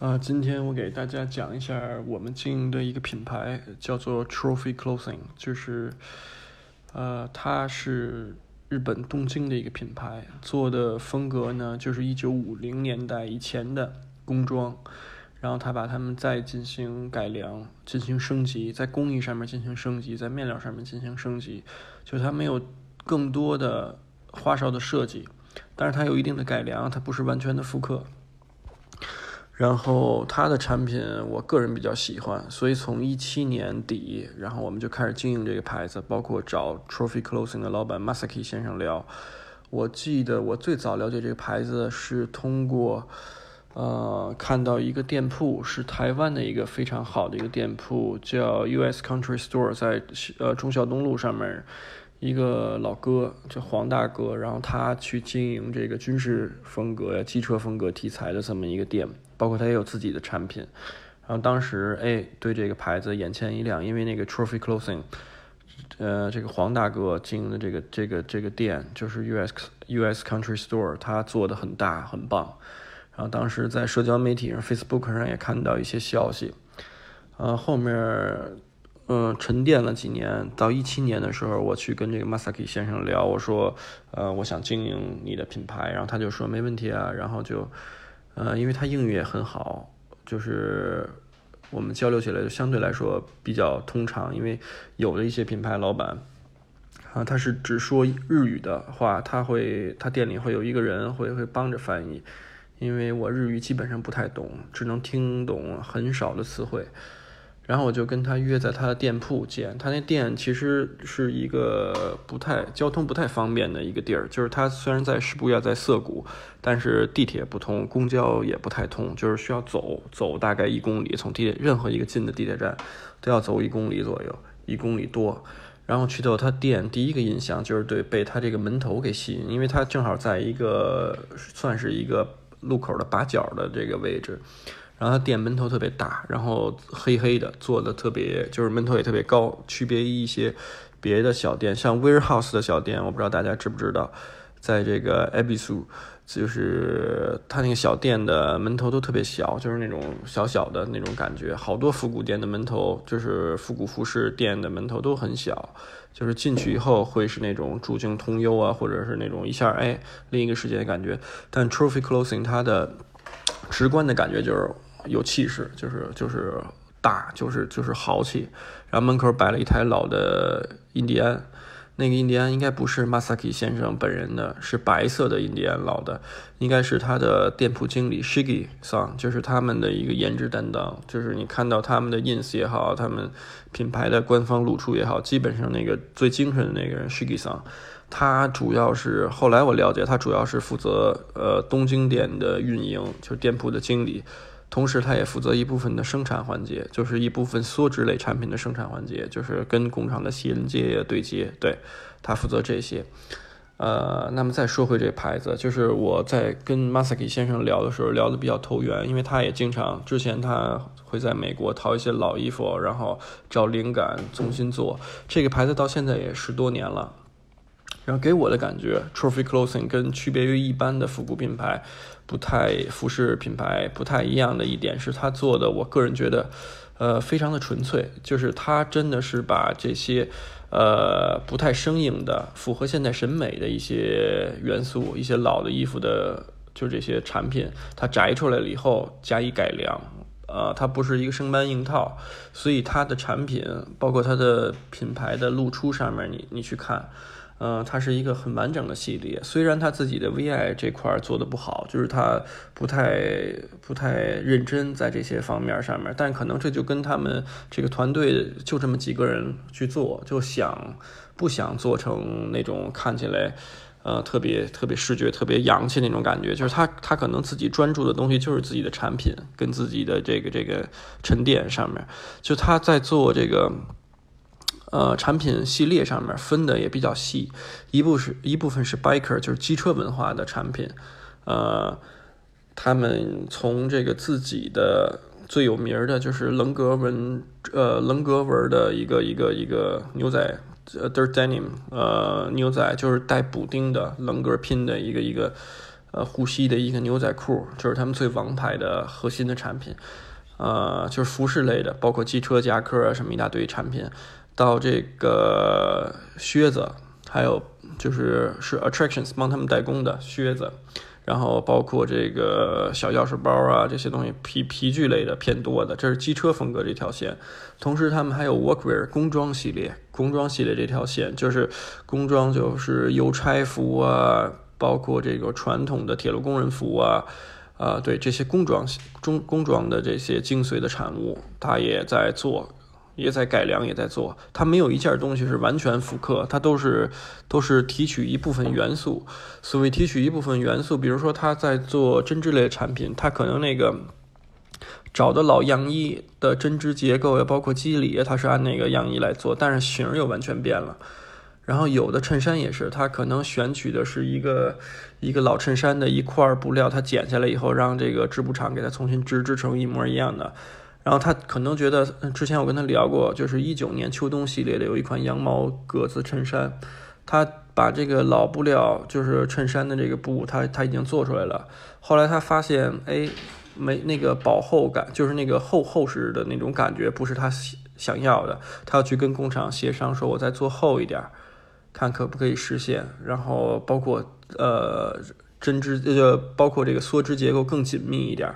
啊，今天我给大家讲一下我们经营的一个品牌，叫做 Trophy Clothing，就是呃，它是日本东京的一个品牌，做的风格呢就是一九五零年代以前的工装，然后它把它们再进行改良、进行升级，在工艺上面进行升级，在面料上面进行升级，就它没有更多的花哨的设计，但是它有一定的改良，它不是完全的复刻。然后它的产品，我个人比较喜欢，所以从一七年底，然后我们就开始经营这个牌子，包括找 Trophy Clothing 的老板 Masaki 先生聊。我记得我最早了解这个牌子是通过，呃，看到一个店铺，是台湾的一个非常好的一个店铺，叫 US Country Store，在呃忠孝东路上面。一个老哥叫黄大哥，然后他去经营这个军事风格呀、机车风格题材的这么一个店，包括他也有自己的产品。然后当时哎，对这个牌子眼前一亮，因为那个 Trophy Clothing，呃，这个黄大哥经营的这个这个这个店就是 US US Country Store，他做的很大很棒。然后当时在社交媒体上 Facebook 上也看到一些消息，呃，后面。嗯，沉淀了几年，到一七年的时候，我去跟这个 Masaki 先生聊，我说，呃，我想经营你的品牌，然后他就说没问题啊，然后就，呃，因为他英语也很好，就是我们交流起来就相对来说比较通畅，因为有的一些品牌老板，啊，他是只说日语的话，他会他店里会有一个人会会帮着翻译，因为我日语基本上不太懂，只能听懂很少的词汇。然后我就跟他约在他的店铺见，他那店其实是一个不太交通不太方便的一个地儿，就是他虽然在石布亚在涩谷，但是地铁不通，公交也不太通，就是需要走走大概一公里，从地铁任何一个近的地铁站都要走一公里左右，一公里多。然后去到他店，第一个印象就是对被他这个门头给吸引，因为他正好在一个算是一个路口的把角的这个位置。然后它店门头特别大，然后黑黑的，做的特别，就是门头也特别高，区别于一些别的小店，像 Warehouse 的小店，我不知道大家知不知道，在这个 Abisu，就是它那个小店的门头都特别小，就是那种小小的那种感觉。好多复古店的门头，就是复古服饰店的门头都很小，就是进去以后会是那种主镜通幽啊，或者是那种一下哎另一个世界的感觉。但 Trophy Clothing 它的直观的感觉就是。有气势，就是就是大，就是就是豪气。然后门口摆了一台老的印第安，那个印第安应该不是 Masaki 先生本人的，是白色的印第安老的，应该是他的店铺经理 Shigi 桑，就是他们的一个颜值担当。就是你看到他们的 ins 也好，他们品牌的官方露出也好，基本上那个最精神的那个人 Shigi 桑，他主要是后来我了解，他主要是负责呃东京店的运营，就是店铺的经理。同时，他也负责一部分的生产环节，就是一部分梭织类产品的生产环节，就是跟工厂的衔接对接。对他负责这些。呃，那么再说回这牌子，就是我在跟 Masaki 先生聊的时候，聊得比较投缘，因为他也经常之前他会在美国淘一些老衣服，然后找灵感重新做这个牌子，到现在也十多年了。然后给我的感觉，Trophy Clothing 跟区别于一般的复古品牌，不太服饰品牌不太一样的一点是，他做的，我个人觉得，呃，非常的纯粹，就是他真的是把这些，呃，不太生硬的、符合现代审美的一些元素，一些老的衣服的，就这些产品，它摘出来了以后加以改良，呃，它不是一个生搬硬套，所以它的产品，包括它的品牌的露出上面，你你去看。嗯，它是一个很完整的系列。虽然他自己的 VI 这块做的不好，就是他不太不太认真在这些方面上面，但可能这就跟他们这个团队就这么几个人去做，就想不想做成那种看起来呃特别特别视觉特别洋气那种感觉。就是他他可能自己专注的东西就是自己的产品跟自己的这个这个沉淀上面，就他在做这个。呃，产品系列上面分的也比较细，一部是一部分是 biker，就是机车文化的产品。呃，他们从这个自己的最有名的就是棱格纹，呃，棱格纹的一个一个一个牛仔，呃，dirt denim，呃，牛仔就是带补丁的棱格拼的一个一个，呃，护膝的一个牛仔裤，就是他们最王牌的核心的产品。呃，就是服饰类的，包括机车夹克啊，什么一大堆产品。到这个靴子，还有就是是 Attractions 帮他们代工的靴子，然后包括这个小钥匙包啊，这些东西皮皮具类的偏多的，这是机车风格这条线。同时，他们还有 Workwear 工装系列，工装系列这条线就是工装，就是邮差服啊，包括这个传统的铁路工人服啊。啊，对这些工装、中工装的这些精髓的产物，他也在做，也在改良，也在做。他没有一件东西是完全复刻，他都是都是提取一部分元素。所谓提取一部分元素，比如说他在做针织类产品，他可能那个找的老样衣的针织结构呀，包括肌理，他是按那个样衣来做，但是型又完全变了。然后有的衬衫也是，他可能选取的是一个一个老衬衫的一块布料，他剪下来以后，让这个织布厂给他重新织织成一模一样的。然后他可能觉得，之前我跟他聊过，就是一九年秋冬系列的有一款羊毛格子衬衫，他把这个老布料，就是衬衫的这个布，他他已经做出来了。后来他发现，哎，没那个薄厚感，就是那个厚厚实的那种感觉，不是他想要的。他要去跟工厂协商，说我再做厚一点。看可不可以实现，然后包括呃针织，呃包括这个梭织结构更紧密一点。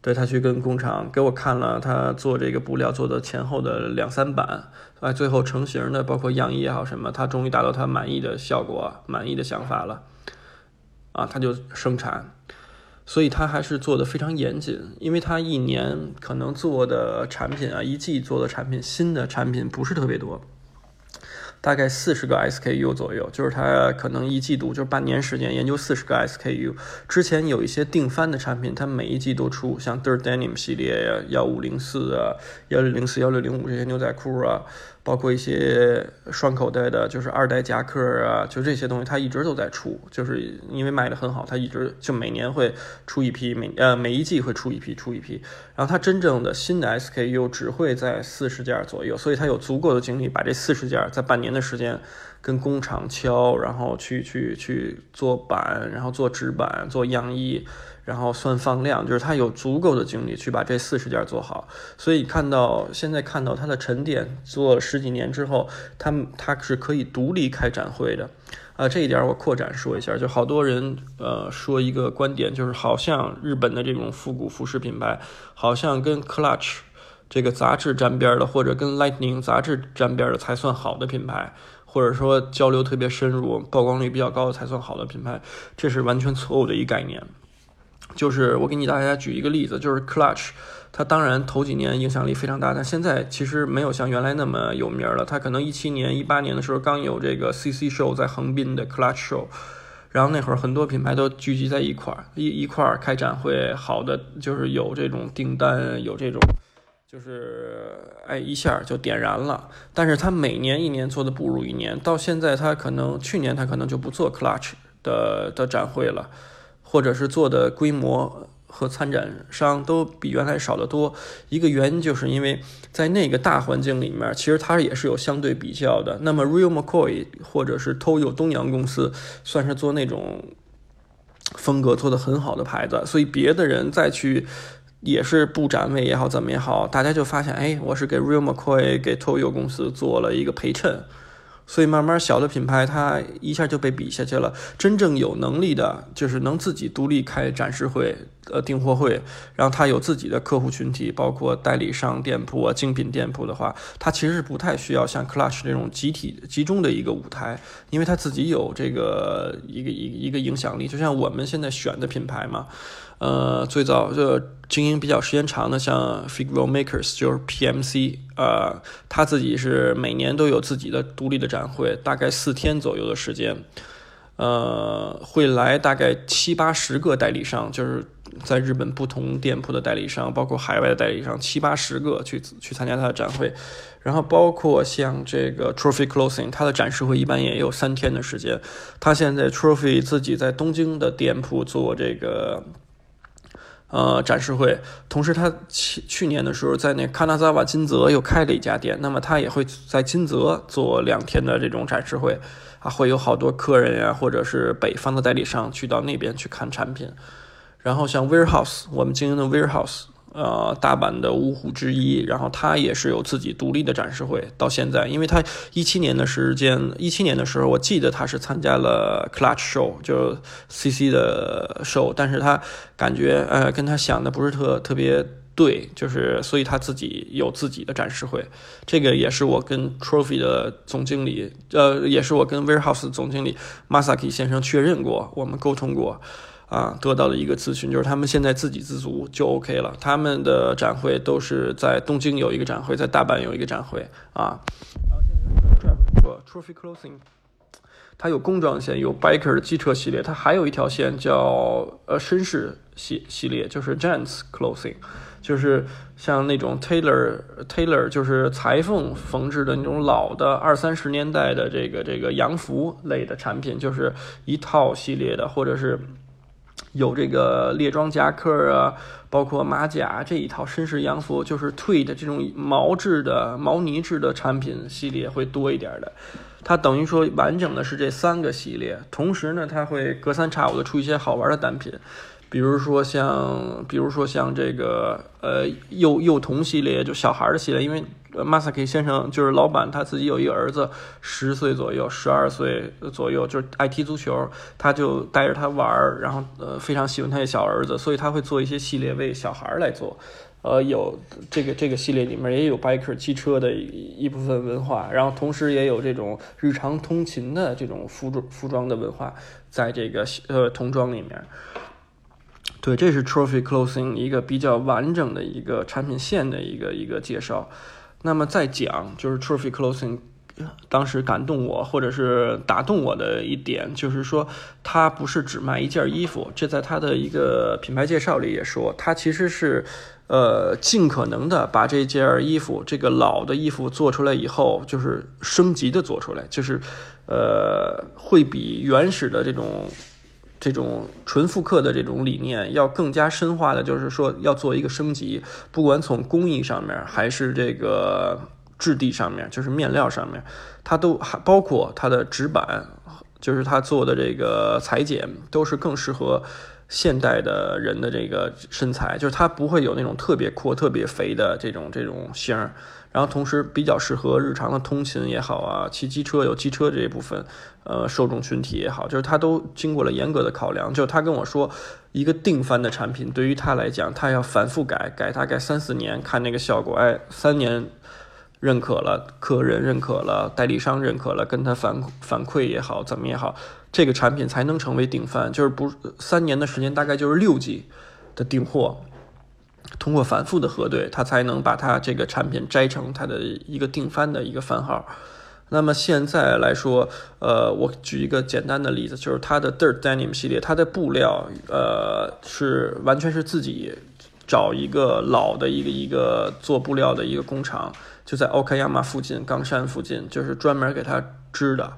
对他去跟工厂给我看了他做这个布料做的前后的两三版，啊最后成型的包括样衣也好什么，他终于达到他满意的效果，满意的想法了。啊，他就生产，所以他还是做的非常严谨，因为他一年可能做的产品啊，一季做的产品，新的产品不是特别多。大概四十个 SKU 左右，就是它可能一季度就半年时间研究四十个 SKU。之前有一些定番的产品，它每一季都出，像 Dirt Denim 系列呀、幺五零四啊、幺六零四、幺六零五这些牛仔裤啊。包括一些双口袋的，就是二代夹克啊，就这些东西，它一直都在出，就是因为卖的很好，它一直就每年会出一批，每呃每一季会出一批，出一批。然后它真正的新的 SKU 只会在四十件左右，所以它有足够的精力把这四十件在半年的时间跟工厂敲，然后去去去做版，然后做纸板，做样衣。然后算放量，就是他有足够的精力去把这四十件做好，所以看到现在看到他的沉淀，做十几年之后，他他是可以独立开展会的，啊，这一点我扩展说一下，就好多人呃说一个观点，就是好像日本的这种复古服饰品牌，好像跟 Clutch 这个杂志沾边的，或者跟 Lightning 杂志沾边的才算好的品牌，或者说交流特别深入、曝光率比较高的才算好的品牌，这是完全错误的一概念。就是我给你大家举一个例子，就是 Clutch，它当然头几年影响力非常大，但现在其实没有像原来那么有名了。它可能一七年、一八年的时候刚有这个 CC Show 在横滨的 Clutch Show，然后那会儿很多品牌都聚集在一块儿，一一块儿开展会，好的就是有这种订单，有这种就是哎一下就点燃了。但是它每年一年做的不如一年，到现在它可能去年它可能就不做 Clutch 的的展会了。或者是做的规模和参展商都比原来少得多，一个原因就是因为在那个大环境里面，其实它也是有相对比较的。那么 Real McCoy 或者是 Toyo 东洋公司算是做那种风格做的很好的牌子，所以别的人再去也是布展位也好怎么也好，大家就发现，哎，我是给 Real McCoy 给 Toyo 公司做了一个陪衬。所以慢慢小的品牌它一下就被比下去了。真正有能力的，就是能自己独立开展示会、呃订货会，然后他有自己的客户群体，包括代理商店铺啊、精品店铺的话，他其实是不太需要像 Clutch 这种集体集中的一个舞台，因为他自己有这个一个一一个影响力。就像我们现在选的品牌嘛。呃，最早就经营比较时间长的，像 Figaro Makers，就是 PMC，呃，他自己是每年都有自己的独立的展会，大概四天左右的时间，呃，会来大概七八十个代理商，就是在日本不同店铺的代理商，包括海外的代理商，七八十个去去参加他的展会，然后包括像这个 Trophy Clothing，它的展示会一般也有三天的时间，他现在 Trophy 自己在东京的店铺做这个。呃展示会。同时，他去去年的时候在那卡纳萨瓦金泽又开了一家店，那么他也会在金泽做两天的这种展示会啊，会有好多客人呀，或者是北方的代理商去到那边去看产品。然后像 Warehouse，我们经营的 Warehouse。呃，大阪的五虎之一，然后他也是有自己独立的展示会。到现在，因为他一七年的时间，一七年的时候，我记得他是参加了 Clutch Show，就 CC 的 show，但是他感觉呃跟他想的不是特特别对，就是所以他自己有自己的展示会。这个也是我跟 Trophy 的总经理，呃，也是我跟 Warehouse 总经理 Masaki 先生确认过，我们沟通过。啊，得到的一个咨询就是他们现在自给自足就 OK 了。他们的展会都是在东京有一个展会，在大阪有一个展会啊。然后现在说 Trophy Clothing，它有工装线，有 Biker 的机车系列，它还有一条线叫呃绅士系系列，就是 Gents Clothing，就是像那种 Tailor Tailor，就是裁缝缝制的那种老的二三十年代的这个这个洋服类的产品，就是一套系列的，或者是。有这个猎装夹克啊，包括马甲这一套绅士洋服，就是退的这种毛质的、毛呢质的产品系列会多一点的。它等于说完整的是这三个系列，同时呢，它会隔三差五的出一些好玩的单品。比如说像，比如说像这个呃幼幼童系列，就小孩的系列，因为 Masaki 先生就是老板，他自己有一个儿子，十岁左右，十二岁左右，就是爱踢足球，他就带着他玩儿，然后呃非常喜欢他的小儿子，所以他会做一些系列为小孩来做，呃有这个这个系列里面也有 biker 汽车的一部分文化，然后同时也有这种日常通勤的这种服装服装的文化，在这个呃童装里面。对，这是 Trophy Clothing 一个比较完整的一个产品线的一个一个介绍。那么再讲，就是 Trophy Clothing 当时感动我或者是打动我的一点，就是说它不是只卖一件衣服。这在它的一个品牌介绍里也说，它其实是呃尽可能的把这件衣服，这个老的衣服做出来以后，就是升级的做出来，就是呃会比原始的这种。这种纯复刻的这种理念，要更加深化的，就是说要做一个升级，不管从工艺上面，还是这个质地上面，就是面料上面，它都还包括它的纸板，就是它做的这个裁剪，都是更适合现代的人的这个身材，就是它不会有那种特别阔、特别肥的这种这种型儿。然后同时比较适合日常的通勤也好啊，骑机车有机车这一部分，呃，受众群体也好，就是他都经过了严格的考量。就他跟我说，一个定番的产品对于他来讲，他要反复改，改大概三四年，看那个效果。哎，三年认可了，客人认可了，代理商认可了，跟他反反馈也好，怎么也好，这个产品才能成为定番。就是不三年的时间，大概就是六季的订货。通过反复的核对，他才能把它这个产品摘成它的一个定番的一个番号。那么现在来说，呃，我举一个简单的例子，就是它的 Dirt Denim 系列，它的布料，呃，是完全是自己找一个老的一个一个做布料的一个工厂，就在 Okayama 附近，冈山附近，就是专门给它织的。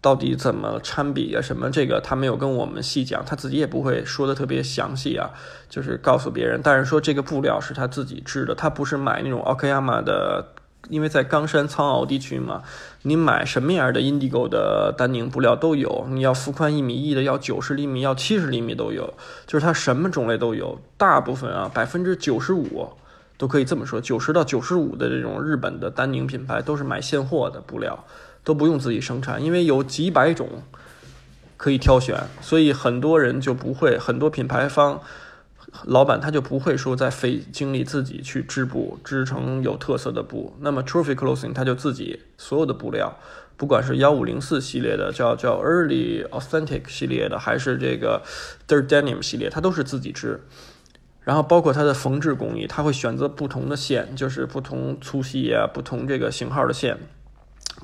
到底怎么参比啊？什么这个他没有跟我们细讲，他自己也不会说的特别详细啊，就是告诉别人。但是说这个布料是他自己织的，他不是买那种 Okayama 的，因为在冈山苍鳌地区嘛，你买什么样的 Indigo 的丹宁布料都有，你要幅宽一米一的，要九十厘米，要七十厘米都有，就是它什么种类都有。大部分啊，百分之九十五都可以这么说，九十到九十五的这种日本的丹宁品牌都是买现货的布料。都不用自己生产，因为有几百种可以挑选，所以很多人就不会，很多品牌方老板他就不会说再费精力自己去织布，织成有特色的布。那么 Trophy Clothing 他就自己所有的布料，不管是幺五零四系列的，叫叫 Early Authentic 系列的，还是这个 Dirt Denim 系列，它都是自己织。然后包括它的缝制工艺，它会选择不同的线，就是不同粗细啊，不同这个型号的线。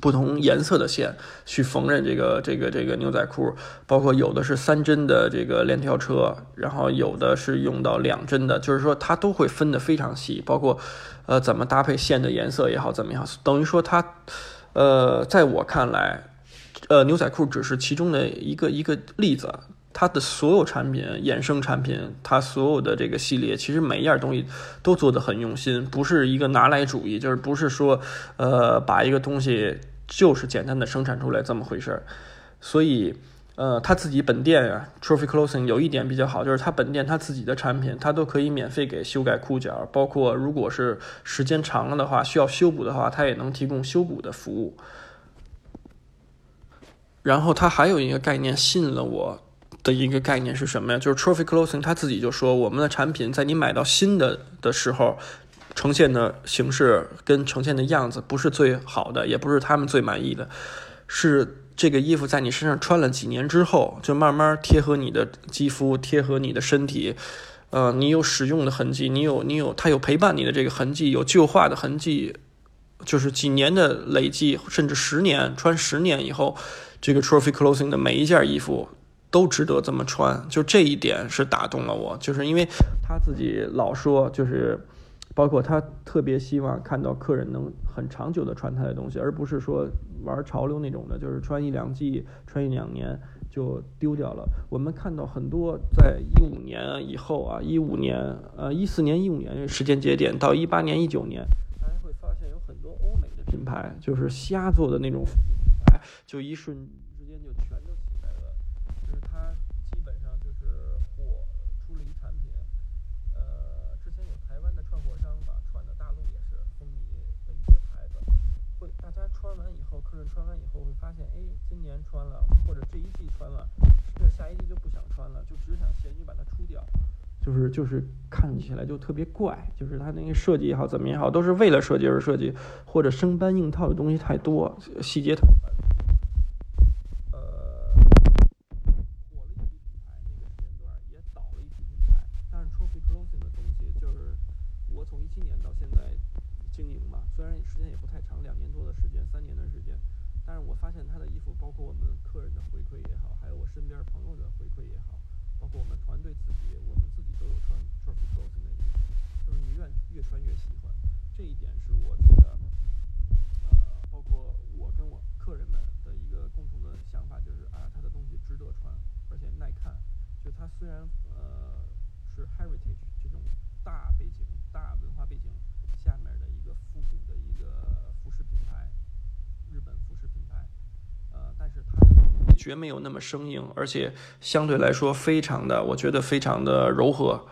不同颜色的线去缝纫这个这个这个牛仔裤，包括有的是三针的这个链条车，然后有的是用到两针的，就是说它都会分得非常细，包括呃怎么搭配线的颜色也好怎么样，等于说它呃在我看来，呃牛仔裤只是其中的一个一个例子，它的所有产品、衍生产品，它所有的这个系列，其实每一样东西都做得很用心，不是一个拿来主义，就是不是说，呃，把一个东西就是简单的生产出来这么回事儿。所以，呃，他自己本店啊，Trophy Clothing 有一点比较好，就是他本店他自己的产品，他都可以免费给修改裤脚，包括如果是时间长了的话，需要修补的话，他也能提供修补的服务。然后他还有一个概念吸引了我的一个概念是什么呀？就是 Trophy Clothing 他自己就说，我们的产品在你买到新的的时候，呈现的形式跟呈现的样子不是最好的，也不是他们最满意的，是这个衣服在你身上穿了几年之后，就慢慢贴合你的肌肤，贴合你的身体，呃，你有使用的痕迹，你有你有它有陪伴你的这个痕迹，有旧化的痕迹，就是几年的累计，甚至十年穿十年以后。这个 Trophy Clothing 的每一件衣服都值得这么穿，就这一点是打动了我。就是因为他自己老说，就是包括他特别希望看到客人能很长久的穿他的东西，而不是说玩潮流那种的，就是穿一两季、穿一两年就丢掉了。我们看到很多在一五年以后啊，一五年、呃一四年、一五年时间节点到一八年、一九年，大家会发现有很多欧美的品牌就是瞎做的那种。就一瞬完以后，客人穿完以后会发现，哎，今年穿了或者这一季穿了，这下一季就不想穿了，就只想闲鱼把它出掉，就是就是看起来就特别怪，就是它那个设计也好怎么也好，都是为了设计而设计，或者生搬硬套的东西太多，细节太。从一七年到现在经营嘛，虽然时间也不太长，两年多的时间，三年的时间，但是我发现他的衣服，包括我们客人的回馈也好，还有我身边朋友的回馈也好，包括我们团队自己，我们自己都有穿 trophy clothing 的衣服，就是你越越穿越喜欢，这一点是我觉得，呃，包括我跟我客人们的一个共同的想法就是啊，他的东西值得穿，而且耐看，就他虽然呃是 heritage 这种大背景、大文化背景下面的一个复古的一个服饰品牌，日本服饰品牌，呃，但是它绝没有那么生硬，而且相对来说非常的，我觉得非常的柔和。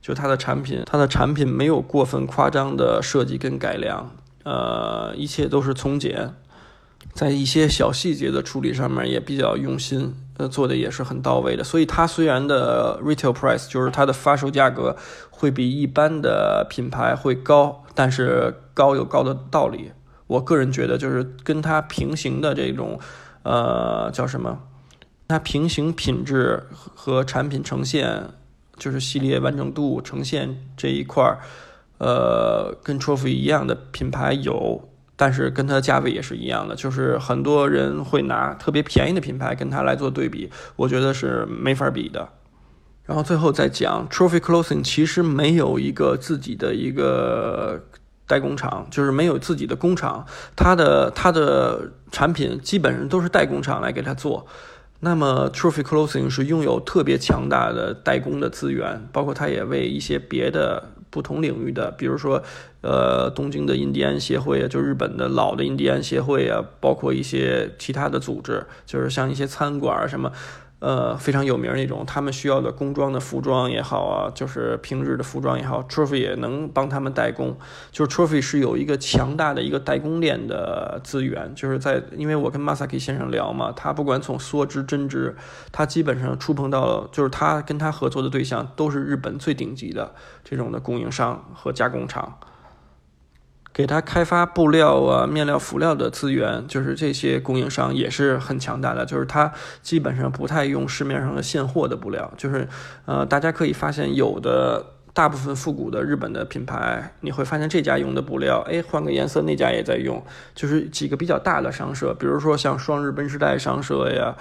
就它的产品，它的产品没有过分夸张的设计跟改良，呃，一切都是从简，在一些小细节的处理上面也比较用心。呃，做的也是很到位的，所以它虽然的 retail price 就是它的发售价格会比一般的品牌会高，但是高有高的道理。我个人觉得，就是跟它平行的这种，呃，叫什么？它平行品质和产品呈现，就是系列完整度呈现这一块儿，呃，跟 Trophy 一样的品牌有。但是跟它的价位也是一样的，就是很多人会拿特别便宜的品牌跟它来做对比，我觉得是没法比的。然后最后再讲，Trophy Clothing 其实没有一个自己的一个代工厂，就是没有自己的工厂，它的它的产品基本上都是代工厂来给它做。那么 Trophy Clothing 是拥有特别强大的代工的资源，包括它也为一些别的。不同领域的，比如说，呃，东京的印第安协会啊，就日本的老的印第安协会啊，包括一些其他的组织，就是像一些餐馆什么。呃，非常有名那种，他们需要的工装的服装也好啊，就是平日的服装也好，Trophy 也能帮他们代工。就是 Trophy 是有一个强大的一个代工链的资源，就是在，因为我跟 Masaki 先生聊嘛，他不管从梭织、针织，他基本上触碰到，就是他跟他合作的对象都是日本最顶级的这种的供应商和加工厂。给他开发布料啊、面料、辅料的资源，就是这些供应商也是很强大的。就是他基本上不太用市面上的现货的布料。就是，呃，大家可以发现，有的大部分复古的日本的品牌，你会发现这家用的布料，哎，换个颜色，那家也在用。就是几个比较大的商社，比如说像双日本时代商社呀。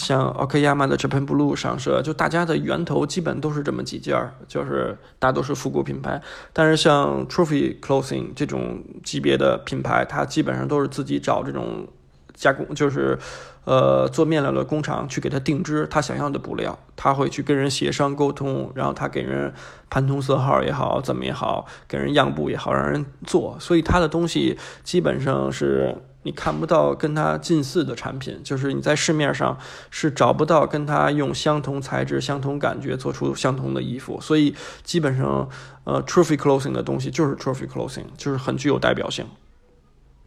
像 ok 亚曼的 Japan Blue 上市，就大家的源头基本都是这么几件就是大多是复古品牌。但是像 Trophy Clothing 这种级别的品牌，它基本上都是自己找这种加工，就是呃做面料的工厂去给他定制他想要的布料，他会去跟人协商沟通，然后他给人盘通色号也好，怎么也好，给人样布也好，让人做，所以他的东西基本上是。你看不到跟它近似的产品，就是你在市面上是找不到跟它用相同材质、相同感觉做出相同的衣服，所以基本上，呃，trophy clothing 的东西就是 trophy clothing，就是很具有代表性。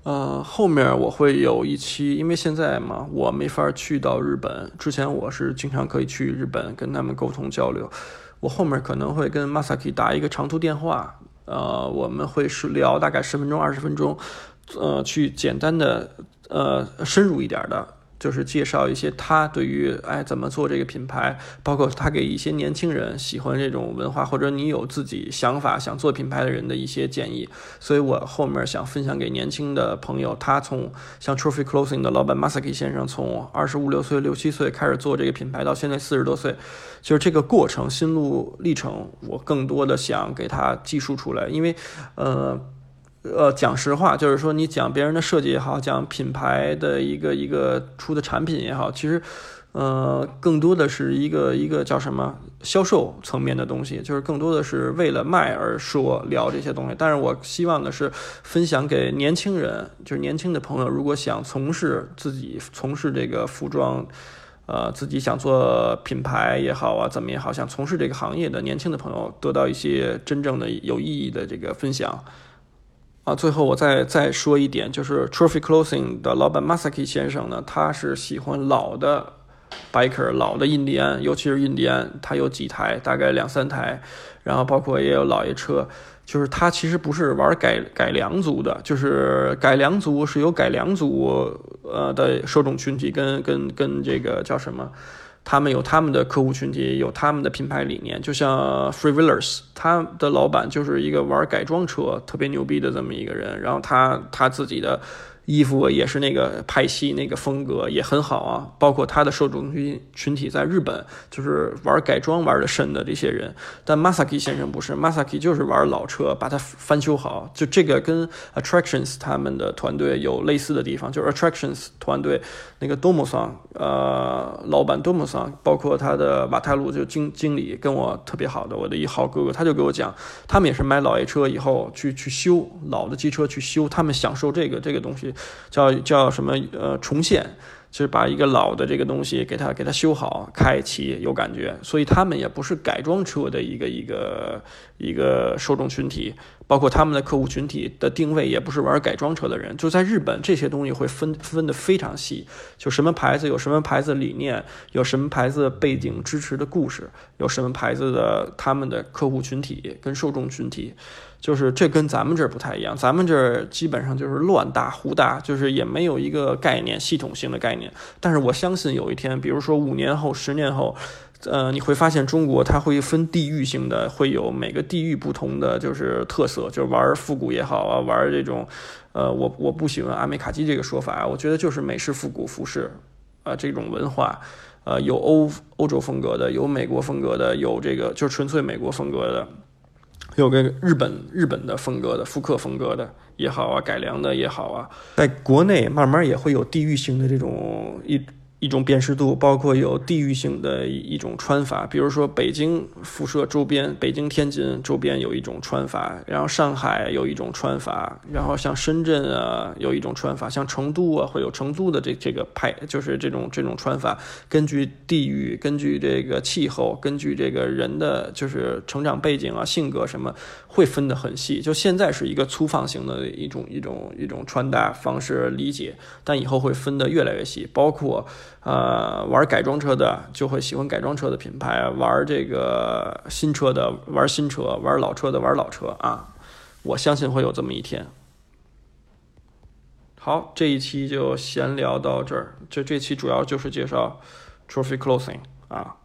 呃，后面我会有一期，因为现在嘛，我没法去到日本，之前我是经常可以去日本跟他们沟通交流，我后面可能会跟 Masaki 打一个长途电话，呃，我们会是聊大概十分钟、二十分钟。呃，去简单的呃深入一点的，就是介绍一些他对于哎怎么做这个品牌，包括他给一些年轻人喜欢这种文化，或者你有自己想法想做品牌的人的一些建议。所以我后面想分享给年轻的朋友，他从像 Trophy Clothing 的老板 Masaki 先生，从二十五六岁、六七岁开始做这个品牌，到现在四十多岁，就是这个过程心路历程，我更多的想给他记述出来，因为呃。呃，讲实话，就是说你讲别人的设计也好，讲品牌的一个一个出的产品也好，其实，呃，更多的是一个一个叫什么销售层面的东西，就是更多的是为了卖而说聊这些东西。但是我希望的是分享给年轻人，就是年轻的朋友，如果想从事自己从事这个服装，呃，自己想做品牌也好啊，怎么也好，想从事这个行业的年轻的朋友，得到一些真正的有意义的这个分享。啊，最后我再再说一点，就是 Trophy Clothing 的老板 Masaki 先生呢，他是喜欢老的 biker，老的印第安，尤其是印第安，他有几台，大概两三台，然后包括也有老爷车，就是他其实不是玩改改良族的，就是改良族是有改良族呃的受众群体，跟跟跟这个叫什么？他们有他们的客户群体，有他们的品牌理念，就像 Free Wheelers，他的老板就是一个玩改装车特别牛逼的这么一个人，然后他他自己的。衣服也是那个派系那个风格也很好啊，包括他的受众群群体在日本就是玩改装玩的深的这些人，但 Masaki 先生不是，Masaki 就是玩老车，把它翻修好，就这个跟 Attractions 他们的团队有类似的地方，就是 Attractions 团队那个多姆桑，呃，老板多姆桑，包括他的瓦泰路就经经理跟我特别好的我的一好哥哥，他就给我讲，他们也是买老爷车以后去去修老的机车去修，他们享受这个这个东西。叫叫什么？呃，重现。就是把一个老的这个东西给它给它修好，开启有感觉，所以他们也不是改装车的一个一个一个受众群体，包括他们的客户群体的定位也不是玩改装车的人。就在日本，这些东西会分分的非常细，就什么牌子有什么牌子理念，有什么牌子背景支持的故事，有什么牌子的他们的客户群体跟受众群体，就是这跟咱们这儿不太一样，咱们这儿基本上就是乱大胡大，就是也没有一个概念系统性的概念。但是我相信有一天，比如说五年后、十年后，呃，你会发现中国它会分地域性的，会有每个地域不同的就是特色，就是玩复古也好啊，玩这种，呃，我我不喜欢阿美卡基这个说法，我觉得就是美式复古服饰，啊，这种文化，呃，有欧欧洲风格的，有美国风格的，有这个就是纯粹美国风格的。有个日本日本的风格的复刻风格的也好啊，改良的也好啊，在国内慢慢也会有地域性的这种一。一种辨识度，包括有地域性的一种穿法，比如说北京辐射周边，北京、天津周边有一种穿法，然后上海有一种穿法，然后像深圳啊有一种穿法，像成都啊会有成都的这这个派，就是这种这种穿法，根据地域、根据这个气候、根据这个人的就是成长背景啊、性格什么，会分得很细。就现在是一个粗放型的一种一种一种穿搭方式理解，但以后会分得越来越细，包括。呃，玩改装车的就会喜欢改装车的品牌，玩这个新车的玩新车，玩老车的玩老车啊！我相信会有这么一天。好，这一期就闲聊到这儿，就这期主要就是介绍 Trophy Clothing 啊。